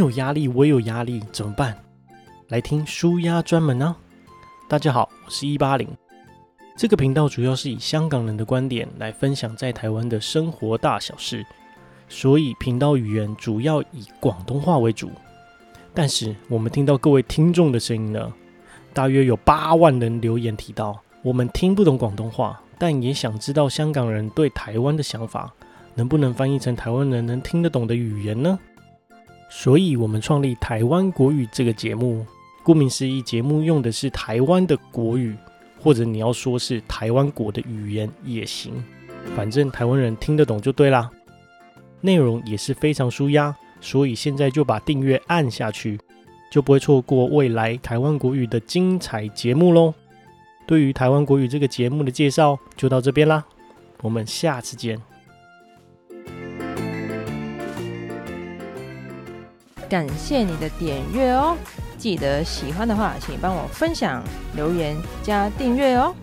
有压力，我也有压力，怎么办？来听舒压专门呢、啊。大家好，我是一八零。这个频道主要是以香港人的观点来分享在台湾的生活大小事，所以频道语言主要以广东话为主。但是我们听到各位听众的声音呢，大约有八万人留言提到，我们听不懂广东话，但也想知道香港人对台湾的想法，能不能翻译成台湾人能听得懂的语言呢？所以，我们创立台湾国语这个节目。顾名思义，节目用的是台湾的国语，或者你要说是台湾国的语言也行，反正台湾人听得懂就对啦。内容也是非常舒压，所以现在就把订阅按下去，就不会错过未来台湾国语的精彩节目喽。对于台湾国语这个节目的介绍就到这边啦，我们下次见。感谢你的点阅哦。记得喜欢的话，请帮我分享、留言、加订阅哦。